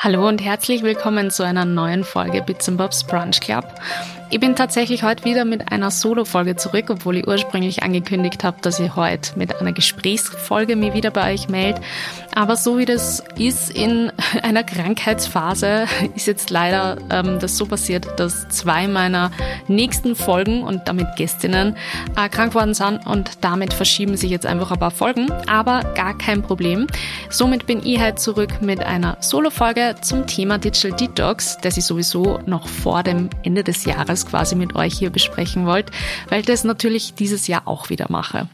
Hallo und herzlich willkommen zu einer neuen Folge Bits Bobs Brunch Club. Ich bin tatsächlich heute wieder mit einer Solo-Folge zurück, obwohl ich ursprünglich angekündigt habe, dass ich heute mit einer Gesprächsfolge mich wieder bei euch melde. Aber so wie das ist in einer Krankheitsphase, ist jetzt leider ähm, das so passiert, dass zwei meiner nächsten Folgen und damit Gästinnen äh, krank worden sind und damit verschieben sich jetzt einfach ein paar Folgen. Aber gar kein Problem. Somit bin ich heute zurück mit einer Solo-Folge zum Thema Digital Detox, das ich sowieso noch vor dem Ende des Jahres Jahres quasi mit euch hier besprechen wollt, weil ich das natürlich dieses Jahr auch wieder mache.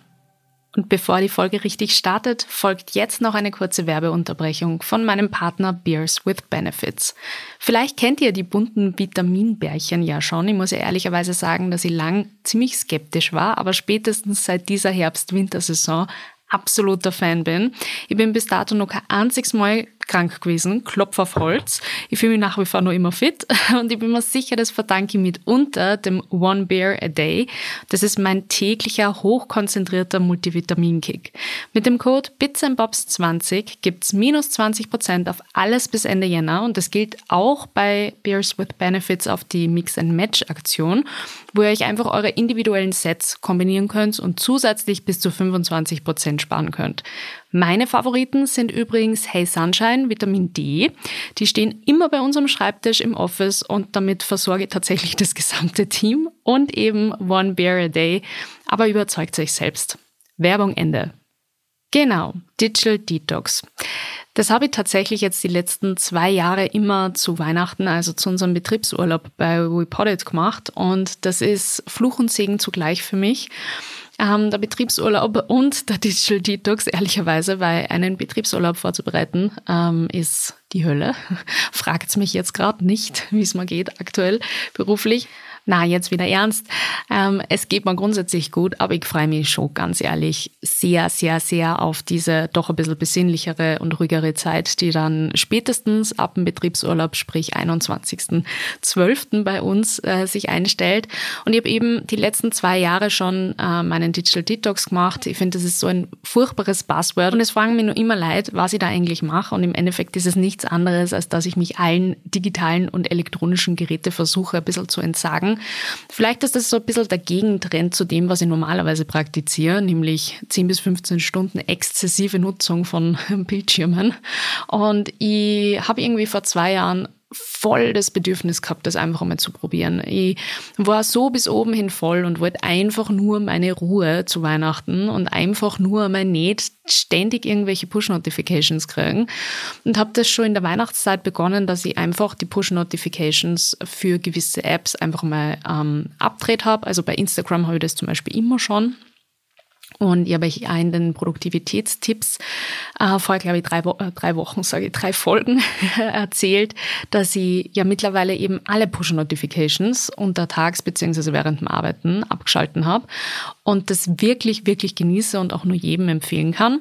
Und bevor die Folge richtig startet, folgt jetzt noch eine kurze Werbeunterbrechung von meinem Partner Beers with Benefits. Vielleicht kennt ihr die bunten Vitaminbärchen ja schon. Ich muss ja ehrlicherweise sagen, dass ich lang ziemlich skeptisch war, aber spätestens seit dieser Herbst-Wintersaison absoluter Fan bin. Ich bin bis dato noch kein einziges Mal krank gewesen, Klopf auf Holz. Ich fühle mich nach wie vor noch immer fit und ich bin mir sicher, das verdanke ich mitunter dem One Bear a Day. Das ist mein täglicher, hochkonzentrierter Multivitaminkick. Mit dem Code BitsandBobs20 gibt's minus 20% auf alles bis Ende Jänner und das gilt auch bei Beers with Benefits auf die Mix-and-Match-Aktion, wo ihr euch einfach eure individuellen Sets kombinieren könnt und zusätzlich bis zu 25% sparen könnt. Meine Favoriten sind übrigens Hey Sunshine, Vitamin D. Die stehen immer bei unserem Schreibtisch im Office und damit versorge ich tatsächlich das gesamte Team und eben One Bear a Day. Aber überzeugt euch selbst. Werbung Ende. Genau, Digital Detox. Das habe ich tatsächlich jetzt die letzten zwei Jahre immer zu Weihnachten, also zu unserem Betriebsurlaub bei WePodit gemacht und das ist Fluch und Segen zugleich für mich. Ähm, der Betriebsurlaub und der Digital Detox, ehrlicherweise, weil einen Betriebsurlaub vorzubereiten, ähm, ist die Hölle. Fragt mich jetzt gerade nicht, wie es mir geht aktuell beruflich na, jetzt wieder ernst. Ähm, es geht mir grundsätzlich gut, aber ich freue mich schon ganz ehrlich sehr, sehr, sehr auf diese doch ein bisschen besinnlichere und ruhigere Zeit, die dann spätestens ab dem Betriebsurlaub, sprich 21.12. bei uns äh, sich einstellt. Und ich habe eben die letzten zwei Jahre schon äh, meinen Digital Detox gemacht. Ich finde, das ist so ein furchtbares Passwort und es fragen mich nur immer leid, was ich da eigentlich mache. Und im Endeffekt ist es nichts anderes, als dass ich mich allen digitalen und elektronischen Geräte versuche, ein bisschen zu entsagen Vielleicht ist das so ein bisschen der Gegentrend zu dem, was ich normalerweise praktiziere, nämlich 10 bis 15 Stunden exzessive Nutzung von Bildschirmen. Und ich habe irgendwie vor zwei Jahren voll das Bedürfnis gehabt, das einfach einmal zu probieren. Ich war so bis oben hin voll und wollte einfach nur meine Ruhe zu Weihnachten und einfach nur mein nicht ständig irgendwelche Push-Notifications kriegen und habe das schon in der Weihnachtszeit begonnen, dass ich einfach die Push-Notifications für gewisse Apps einfach mal ähm, abdreht habe. Also bei Instagram habe ich das zum Beispiel immer schon und ich habe euch in den Produktivitätstipps äh, vor, glaube ich, drei, Wo äh, drei Wochen, sage ich, drei Folgen erzählt, dass ich ja mittlerweile eben alle Push-Notifications untertags beziehungsweise während dem Arbeiten abgeschalten habe und das wirklich, wirklich genieße und auch nur jedem empfehlen kann.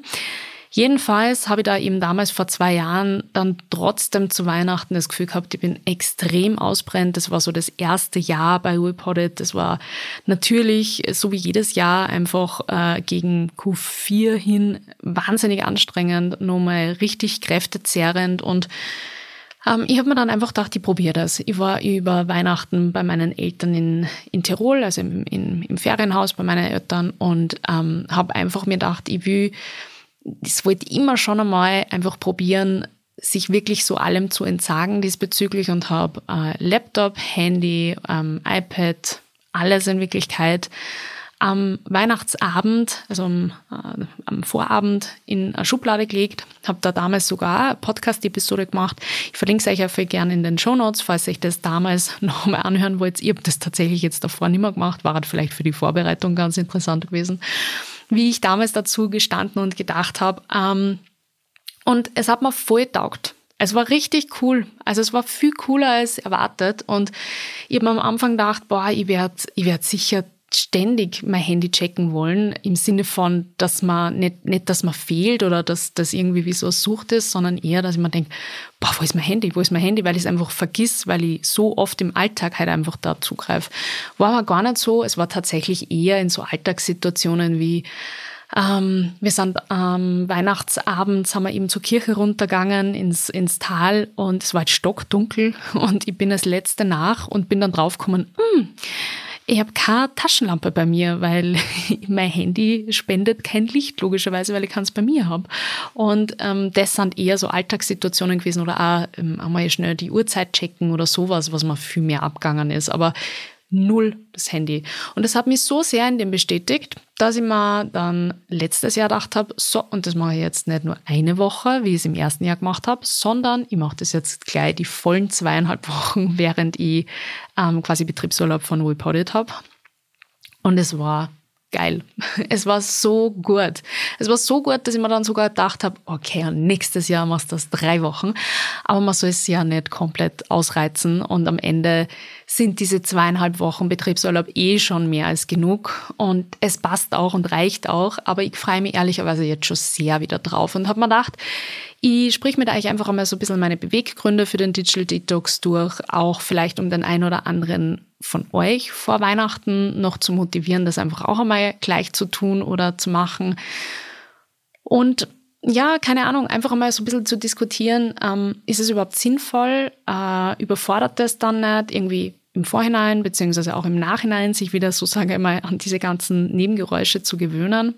Jedenfalls habe ich da eben damals vor zwei Jahren dann trotzdem zu Weihnachten das Gefühl gehabt, ich bin extrem ausbrennt. Das war so das erste Jahr bei WePodit. Das war natürlich, so wie jedes Jahr, einfach äh, gegen Q4 hin wahnsinnig anstrengend, nochmal richtig kräftezehrend und ähm, ich habe mir dann einfach gedacht, ich probiere das. Ich war über Weihnachten bei meinen Eltern in, in Tirol, also im, in, im Ferienhaus bei meinen Eltern und ähm, habe einfach mir gedacht, ich will das wollte ich immer schon einmal einfach probieren, sich wirklich so allem zu entsagen diesbezüglich und habe äh, Laptop, Handy, ähm, iPad, alles in Wirklichkeit am Weihnachtsabend, also am, äh, am Vorabend in eine Schublade gelegt, habe da damals sogar eine Podcast-Episode gemacht. Ich verlinke es euch viel gerne in den Show Notes, falls ihr das damals noch mal anhören wollt. Ich habe das tatsächlich jetzt davor nicht mehr gemacht, war halt vielleicht für die Vorbereitung ganz interessant gewesen wie ich damals dazu gestanden und gedacht habe. Ähm, und es hat mir voll taugt. Es war richtig cool. Also es war viel cooler als erwartet. Und ich habe am Anfang gedacht, boah, ich werde ich werd sicher ständig mein Handy checken wollen, im Sinne von, dass man nicht, nicht dass man fehlt oder dass das irgendwie wie so Sucht ist, sondern eher, dass ich mir denke, boah, wo ist mein Handy, wo ist mein Handy, weil ich es einfach vergiss, weil ich so oft im Alltag halt einfach da zugreife. War aber gar nicht so, es war tatsächlich eher in so Alltagssituationen wie Ähm, wir sind am Weihnachtsabend, sind wir eben zur Kirche runtergegangen ins, ins Tal und es war halt stockdunkel und ich bin als Letzte nach und bin dann draufgekommen, hm, ich habe keine Taschenlampe bei mir, weil mein Handy spendet kein Licht, logischerweise, weil ich es bei mir habe. Und ähm, das sind eher so Alltagssituationen gewesen oder auch ähm, einmal schnell die Uhrzeit checken oder sowas, was mir viel mehr abgegangen ist. Aber null das Handy. Und das hat mich so sehr in dem bestätigt, dass ich mir dann letztes Jahr gedacht habe, so, und das mache ich jetzt nicht nur eine Woche, wie ich es im ersten Jahr gemacht habe, sondern ich mache das jetzt gleich die vollen zweieinhalb Wochen, während ich ähm, quasi Betriebsurlaub von Reported habe. Und es war geil. Es war so gut. Es war so gut, dass ich mir dann sogar gedacht habe, okay, nächstes Jahr machst du das drei Wochen. Aber man soll es ja nicht komplett ausreizen. Und am Ende sind diese zweieinhalb Wochen Betriebsurlaub eh schon mehr als genug. Und es passt auch und reicht auch. Aber ich freue mich ehrlicherweise jetzt schon sehr wieder drauf und habe mir gedacht, ich sprich mit euch einfach einmal so ein bisschen meine Beweggründe für den Digital Detox durch, auch vielleicht um den einen oder anderen von euch vor Weihnachten noch zu motivieren, das einfach auch einmal gleich zu tun oder zu machen. Und ja, keine Ahnung, einfach einmal so ein bisschen zu diskutieren, ähm, ist es überhaupt sinnvoll, äh, überfordert das dann nicht irgendwie im Vorhinein beziehungsweise auch im Nachhinein sich wieder so sage ich mal an diese ganzen Nebengeräusche zu gewöhnen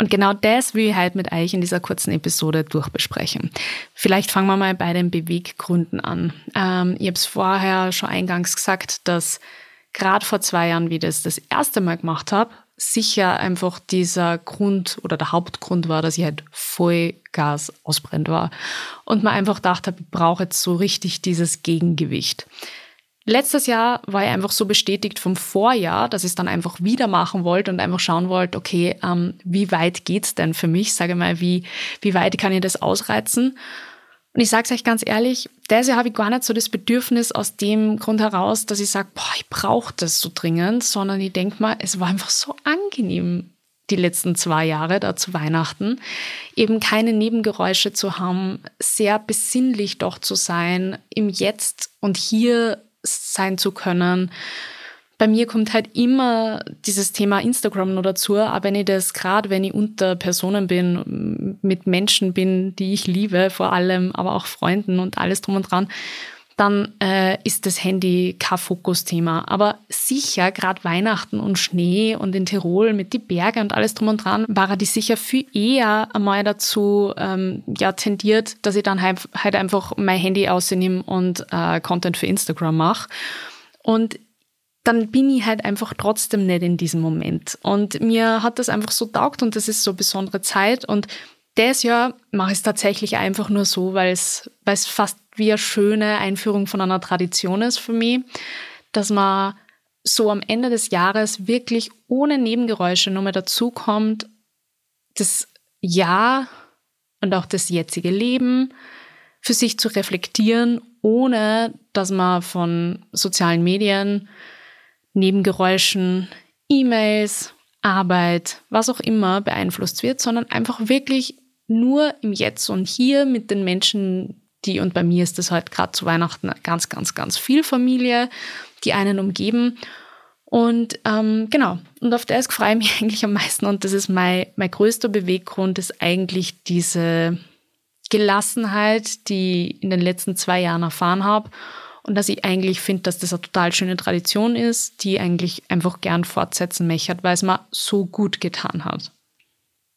und genau das will ich heute mit euch in dieser kurzen Episode durchbesprechen. Vielleicht fangen wir mal bei den Beweggründen an. Ähm, ich habe es vorher schon eingangs gesagt, dass gerade vor zwei Jahren, wie ich das das erste Mal gemacht habe, sicher einfach dieser Grund oder der Hauptgrund war, dass ich halt voll Gas ausbrennt war. Und man einfach dachte, ich brauche jetzt so richtig dieses Gegengewicht. Letztes Jahr war ich einfach so bestätigt vom Vorjahr, dass ich es dann einfach wieder machen wollte und einfach schauen wollte, okay, ähm, wie weit geht's denn für mich? Sage mal, wie, wie weit kann ich das ausreizen? Und ich sage es euch ganz ehrlich, Jahr habe ich gar nicht so das Bedürfnis aus dem Grund heraus, dass ich sage, boah, ich brauche das so dringend, sondern ich denke mal, es war einfach so angenehm, die letzten zwei Jahre da zu Weihnachten, eben keine Nebengeräusche zu haben, sehr besinnlich doch zu sein, im Jetzt und hier sein zu können. Bei mir kommt halt immer dieses Thema Instagram noch dazu, aber wenn ich das gerade, wenn ich unter Personen bin, mit Menschen bin, die ich liebe, vor allem, aber auch Freunden und alles drum und dran, dann äh, ist das Handy kein Fokusthema. Aber sicher, gerade Weihnachten und Schnee und in Tirol mit die Berge und alles drum und dran, war die sicher viel eher einmal dazu ähm, ja, tendiert, dass ich dann halt, einfach mein Handy ausnehme und äh, Content für Instagram mache. Und dann bin ich halt einfach trotzdem nicht in diesem Moment. Und mir hat das einfach so taugt und das ist so eine besondere Zeit. Und das Jahr mache ich es tatsächlich einfach nur so, weil es fast wie eine schöne Einführung von einer Tradition ist für mich, dass man so am Ende des Jahres wirklich ohne Nebengeräusche nochmal dazukommt, das Jahr und auch das jetzige Leben für sich zu reflektieren, ohne dass man von sozialen Medien, Nebengeräuschen, E-Mails, Arbeit, was auch immer beeinflusst wird, sondern einfach wirklich nur im Jetzt und hier mit den Menschen, die, und bei mir ist das halt gerade zu Weihnachten ganz, ganz, ganz viel Familie, die einen umgeben. Und ähm, genau, und auf das freue ich mich eigentlich am meisten. Und das ist mein, mein größter Beweggrund, ist eigentlich diese Gelassenheit, die ich in den letzten zwei Jahren erfahren habe. Und dass ich eigentlich finde, dass das eine total schöne Tradition ist, die ich eigentlich einfach gern fortsetzen möchte, weil es mir so gut getan hat.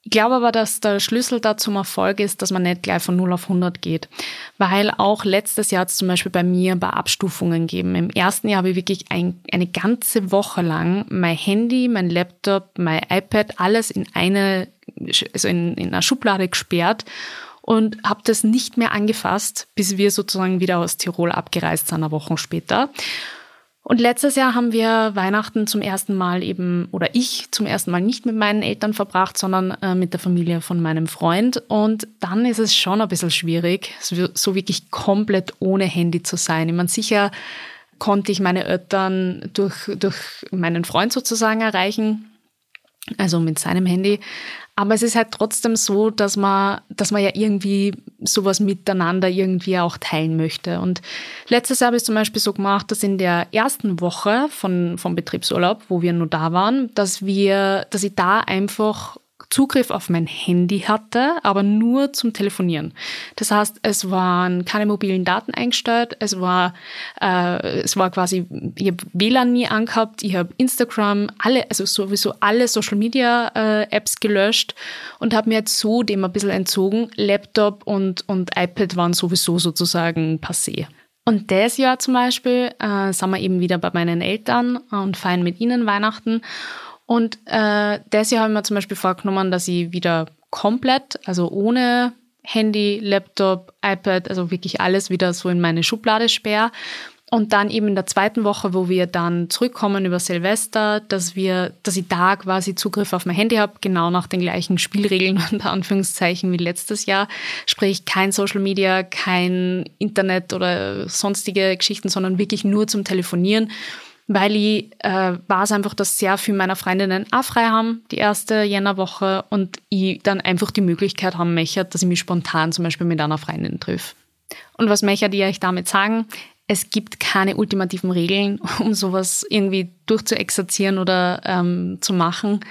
Ich glaube aber, dass der Schlüssel da zum Erfolg ist, dass man nicht gleich von 0 auf 100 geht. Weil auch letztes Jahr hat es zum Beispiel bei mir ein paar Abstufungen gegeben. Im ersten Jahr habe ich wirklich ein, eine ganze Woche lang mein Handy, mein Laptop, mein iPad, alles in eine, also in, in einer Schublade gesperrt und habe das nicht mehr angefasst, bis wir sozusagen wieder aus Tirol abgereist sind, eine Woche später. Und letztes Jahr haben wir Weihnachten zum ersten Mal eben, oder ich zum ersten Mal nicht mit meinen Eltern verbracht, sondern äh, mit der Familie von meinem Freund. Und dann ist es schon ein bisschen schwierig, so wirklich komplett ohne Handy zu sein. Ich meine, sicher konnte ich meine Eltern durch, durch meinen Freund sozusagen erreichen, also mit seinem Handy. Aber es ist halt trotzdem so, dass man, dass man ja irgendwie sowas miteinander irgendwie auch teilen möchte. Und letztes Jahr habe ich zum Beispiel so gemacht, dass in der ersten Woche von, vom Betriebsurlaub, wo wir nur da waren, dass wir, dass ich da einfach Zugriff auf mein Handy hatte, aber nur zum Telefonieren. Das heißt, es waren keine mobilen Daten eingestellt, es war, äh, es war quasi, ich habe WLAN nie angehabt, ich habe Instagram, alle, also sowieso alle Social Media äh, Apps gelöscht und habe mir jetzt so dem ein bisschen entzogen. Laptop und, und iPad waren sowieso sozusagen passé. Und das Jahr zum Beispiel äh, sind wir eben wieder bei meinen Eltern und feiern mit ihnen Weihnachten. Und äh, das Jahr habe ich mir zum Beispiel vorgenommen, dass ich wieder komplett, also ohne Handy, Laptop, iPad, also wirklich alles wieder so in meine Schublade sperre. Und dann eben in der zweiten Woche, wo wir dann zurückkommen über Silvester, dass wir, dass ich da quasi Zugriff auf mein Handy habe, genau nach den gleichen Spielregeln unter Anführungszeichen wie letztes Jahr. Sprich kein Social Media, kein Internet oder sonstige Geschichten, sondern wirklich nur zum Telefonieren weil ich äh, weiß einfach, dass sehr viele meiner Freundinnen auch frei haben, die erste Jännerwoche, und ich dann einfach die Möglichkeit haben möchte, dass ich mich spontan zum Beispiel mit einer Freundin treffe. Und was möchte ich euch damit sagen? Es gibt keine ultimativen Regeln, um sowas irgendwie durchzuexerzieren oder ähm, zu machen.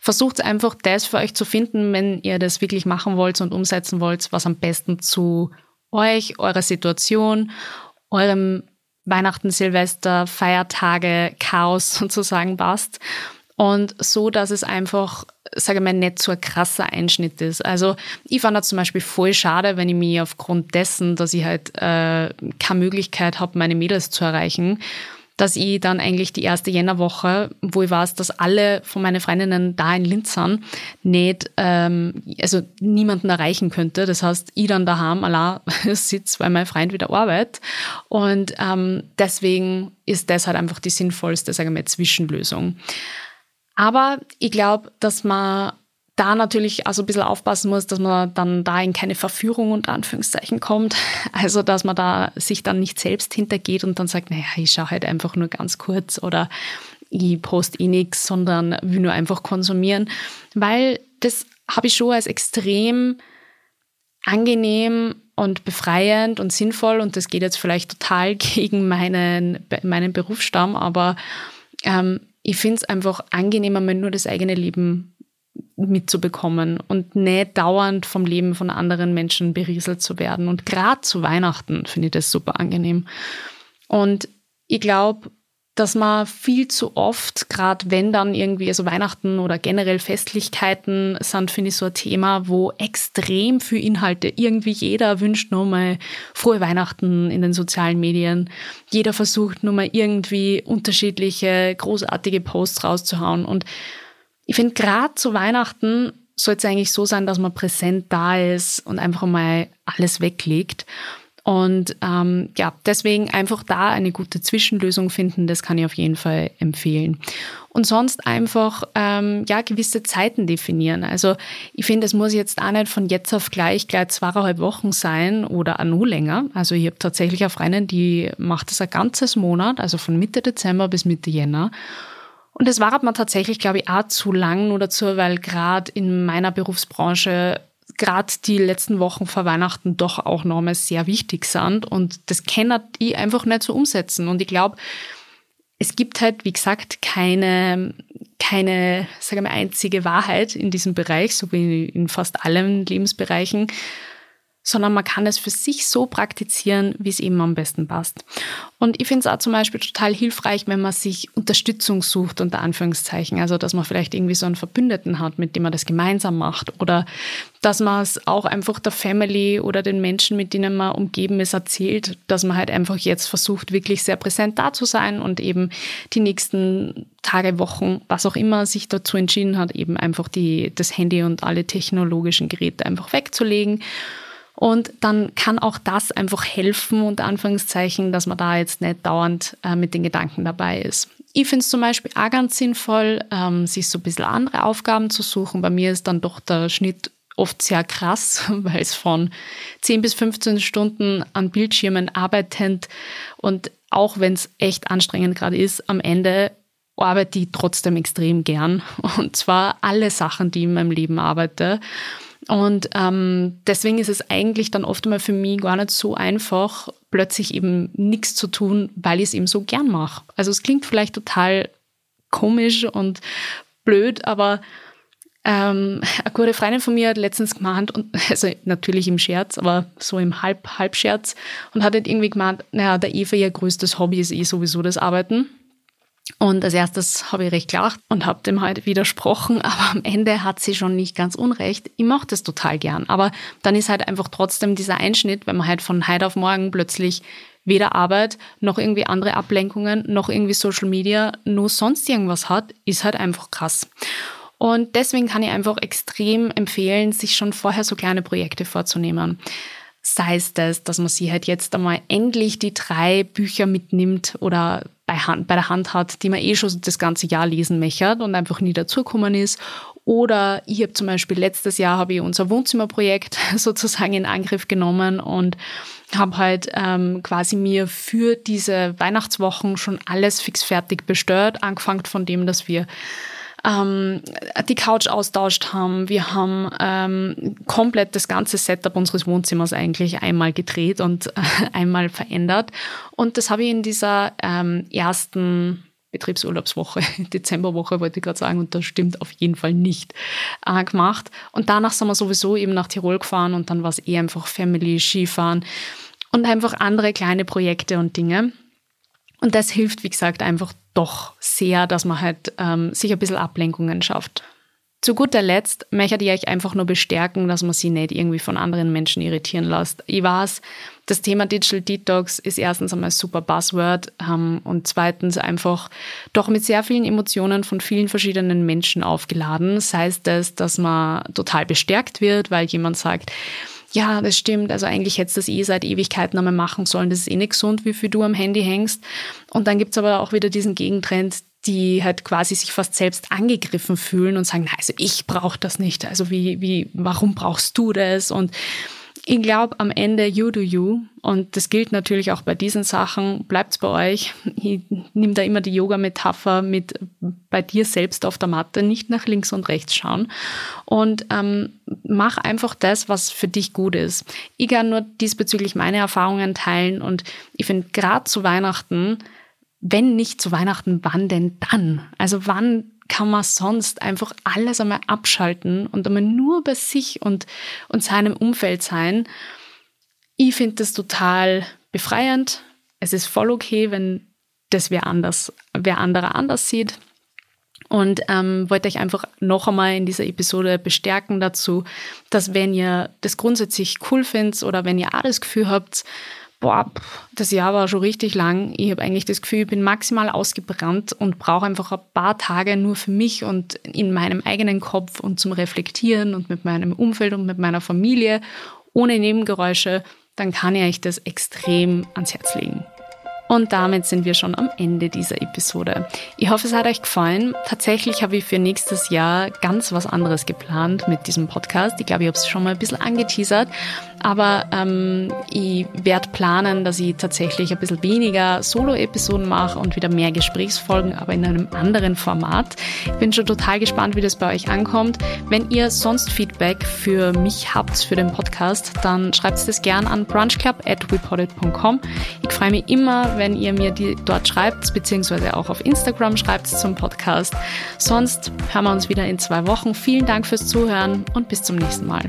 Versucht einfach das für euch zu finden, wenn ihr das wirklich machen wollt und umsetzen wollt, was am besten zu euch, eurer Situation, eurem Weihnachten, Silvester, Feiertage, Chaos sozusagen passt. Und so, dass es einfach, sage ich mal, nicht so ein krasser Einschnitt ist. Also ich fand das zum Beispiel voll schade, wenn ich mich aufgrund dessen, dass ich halt äh, keine Möglichkeit habe, meine Mädels zu erreichen, dass ich dann eigentlich die erste Jännerwoche, wo ich weiß, dass alle von meinen Freundinnen da in Linz sind, nicht, ähm, also niemanden erreichen könnte. Das heißt, ich dann daheim allein sitze, weil mein Freund wieder arbeitet. Und ähm, deswegen ist das halt einfach die sinnvollste, sagen wir, Zwischenlösung. Aber ich glaube, dass man da natürlich also ein bisschen aufpassen muss, dass man dann da in keine Verführung unter Anführungszeichen kommt. Also, dass man da sich dann nicht selbst hintergeht und dann sagt, naja, ich schaue halt einfach nur ganz kurz oder ich poste eh nichts, sondern will nur einfach konsumieren. Weil das habe ich schon als extrem angenehm und befreiend und sinnvoll und das geht jetzt vielleicht total gegen meinen, meinen Berufsstamm, aber ähm, ich finde es einfach angenehmer, wenn nur das eigene Leben mitzubekommen und nicht dauernd vom Leben von anderen Menschen berieselt zu werden. Und gerade zu Weihnachten finde ich das super angenehm. Und ich glaube, dass man viel zu oft, gerade wenn dann irgendwie, also Weihnachten oder generell Festlichkeiten sind, finde ich so ein Thema, wo extrem viel Inhalte, irgendwie jeder wünscht nur mal frohe Weihnachten in den sozialen Medien. Jeder versucht nur mal irgendwie unterschiedliche, großartige Posts rauszuhauen und ich finde, gerade zu Weihnachten soll es eigentlich so sein, dass man präsent da ist und einfach mal alles weglegt. Und ähm, ja, deswegen einfach da eine gute Zwischenlösung finden, das kann ich auf jeden Fall empfehlen. Und sonst einfach ähm, ja gewisse Zeiten definieren. Also ich finde, es muss jetzt auch nicht von jetzt auf gleich gleich zweieinhalb Wochen sein oder auch nur länger. Also ich habe tatsächlich eine Freundin, die macht das ein ganzes Monat, also von Mitte Dezember bis Mitte Jänner. Und das war mir tatsächlich, glaube ich, auch zu lang nur dazu, weil gerade in meiner Berufsbranche gerade die letzten Wochen vor Weihnachten doch auch nochmal sehr wichtig sind. Und das kann ich einfach nicht so umsetzen. Und ich glaube, es gibt halt, wie gesagt, keine, keine, sage mal, einzige Wahrheit in diesem Bereich, so wie in fast allen Lebensbereichen sondern man kann es für sich so praktizieren, wie es eben am besten passt. Und ich finde es auch zum Beispiel total hilfreich, wenn man sich Unterstützung sucht, unter Anführungszeichen. Also, dass man vielleicht irgendwie so einen Verbündeten hat, mit dem man das gemeinsam macht. Oder dass man es auch einfach der Family oder den Menschen, mit denen man umgeben ist, erzählt, dass man halt einfach jetzt versucht, wirklich sehr präsent da zu sein und eben die nächsten Tage, Wochen, was auch immer sich dazu entschieden hat, eben einfach die, das Handy und alle technologischen Geräte einfach wegzulegen und dann kann auch das einfach helfen, unter Anführungszeichen, dass man da jetzt nicht dauernd äh, mit den Gedanken dabei ist. Ich finde es zum Beispiel auch ganz sinnvoll, ähm, sich so ein bisschen andere Aufgaben zu suchen. Bei mir ist dann doch der Schnitt oft sehr krass, weil es von 10 bis 15 Stunden an Bildschirmen arbeitend und auch wenn es echt anstrengend gerade ist, am Ende arbeite ich trotzdem extrem gern. Und zwar alle Sachen, die ich in meinem Leben arbeite. Und ähm, deswegen ist es eigentlich dann oft einmal für mich gar nicht so einfach, plötzlich eben nichts zu tun, weil ich es eben so gern mache. Also es klingt vielleicht total komisch und blöd, aber Ähm, eine gute Freundin von mir hat letztens gemeint, und, also natürlich im Scherz, aber so im Halb, Halbscherz, und hat halt irgendwie gemeint, naja, der Eva ihr größtes Hobby ist eh sowieso das Arbeiten. Und als erstes habe ich recht gelacht und habe dem halt widersprochen, aber am Ende hat sie schon nicht ganz unrecht. Ich mache das total gern. Aber dann ist halt einfach trotzdem dieser Einschnitt, wenn man halt von heute auf morgen plötzlich weder Arbeit noch irgendwie andere Ablenkungen noch irgendwie Social Media, nur sonst irgendwas hat, ist halt einfach krass. Und deswegen kann ich einfach extrem empfehlen, sich schon vorher so kleine Projekte vorzunehmen. Sei es das, dass man sich halt jetzt einmal endlich die drei Bücher mitnimmt oder bei, Hand, bei der Hand hat, die man eh schon das ganze Jahr lesen möchte und einfach nie dazugekommen ist. Oder ich habe zum Beispiel letztes Jahr habe ich unser Wohnzimmerprojekt sozusagen in Angriff genommen und habe halt ähm, quasi mir für diese Weihnachtswochen schon alles fix fertig bestellt, angefangen von dem, dass wir ähm, die Couch austauscht haben. Wir haben ähm, komplett das ganze Setup unseres Wohnzimmers eigentlich einmal gedreht und äh, einmal verändert. Und das habe ich in dieser ähm, ersten Betriebsurlaubswoche, Dezemberwoche wollte ich gerade sagen, und das stimmt auf jeden Fall nicht, äh, gemacht. Und danach sind wir sowieso eben nach Tirol gefahren und dann war es eh einfach Family, Skifahren und einfach andere kleine Projekte und Dinge. Und das hilft, wie gesagt, einfach doch sehr, dass man halt ähm, sich ein bisschen Ablenkungen schafft. Zu guter Letzt möchte ich euch einfach nur bestärken, dass man sie nicht irgendwie von anderen Menschen irritieren lässt. Ich weiß, das Thema Digital Detox ist erstens einmal ein super Buzzword ähm, und zweitens einfach doch mit sehr vielen Emotionen von vielen verschiedenen Menschen aufgeladen. Sei es das, dass man total bestärkt wird, weil jemand sagt, ja, das stimmt, also eigentlich hättest du das eh seit Ewigkeiten einmal machen sollen, das ist eh nicht gesund, wie viel du am Handy hängst. Und dann gibt's aber auch wieder diesen Gegentrend, die halt quasi sich fast selbst angegriffen fühlen und sagen, na, also ich brauche das nicht. Also wie, wie, warum brauchst du das? Und ich glaube, am Ende you do you. Und das gilt natürlich auch bei diesen Sachen. Bleibt's bei euch. Ich nehme da immer die Yoga-Metapher mit bei dir selbst auf der Matte, nicht nach links und rechts schauen. Und ähm, mach einfach das, was für dich gut ist. Ich kann nur diesbezüglich meine Erfahrungen teilen. Und ich finde, gerade zu Weihnachten, wenn nicht zu Weihnachten, wann denn dann? Also wann kann man sonst einfach alles einmal abschalten und einmal nur bei sich und, und seinem Umfeld sein. Ich finde das total befreiend. Es ist voll okay, wenn das wer anders, wer anderer anders sieht. Und ähm, wollte euch einfach noch einmal in dieser Episode bestärken dazu, dass wenn ihr das grundsätzlich cool findet oder wenn ihr auch das Gefühl habt, boah, das Jahr war schon richtig lang. Ich habe eigentlich das Gefühl, ich bin maximal ausgebrannt und brauche einfach ein paar Tage nur für mich und in meinem eigenen Kopf und zum Reflektieren und mit meinem Umfeld und mit meiner Familie ohne Nebengeräusche, dann kann ich euch das extrem ans Herz legen. Und damit sind wir schon am Ende dieser Episode. Ich hoffe, es hat euch gefallen. Tatsächlich habe ich für nächstes Jahr ganz was anderes geplant mit diesem Podcast. Ich glaube, ich habe es schon mal ein bisschen angeteasert. Aber ähm, ich werde planen, dass ich tatsächlich ein bisschen weniger Solo-Episoden mache und wieder mehr Gesprächsfolgen, aber in einem anderen Format. Ich bin schon total gespannt, wie das bei euch ankommt. Wenn ihr sonst Feedback für mich habt, für den Podcast, dann schreibt es gern an brunchclub.wepodit.com. Ich freue mich immer, wenn ihr mir die dort schreibt, beziehungsweise auch auf Instagram schreibt zum Podcast. Sonst hören wir uns wieder in zwei Wochen. Vielen Dank fürs Zuhören und bis zum nächsten Mal.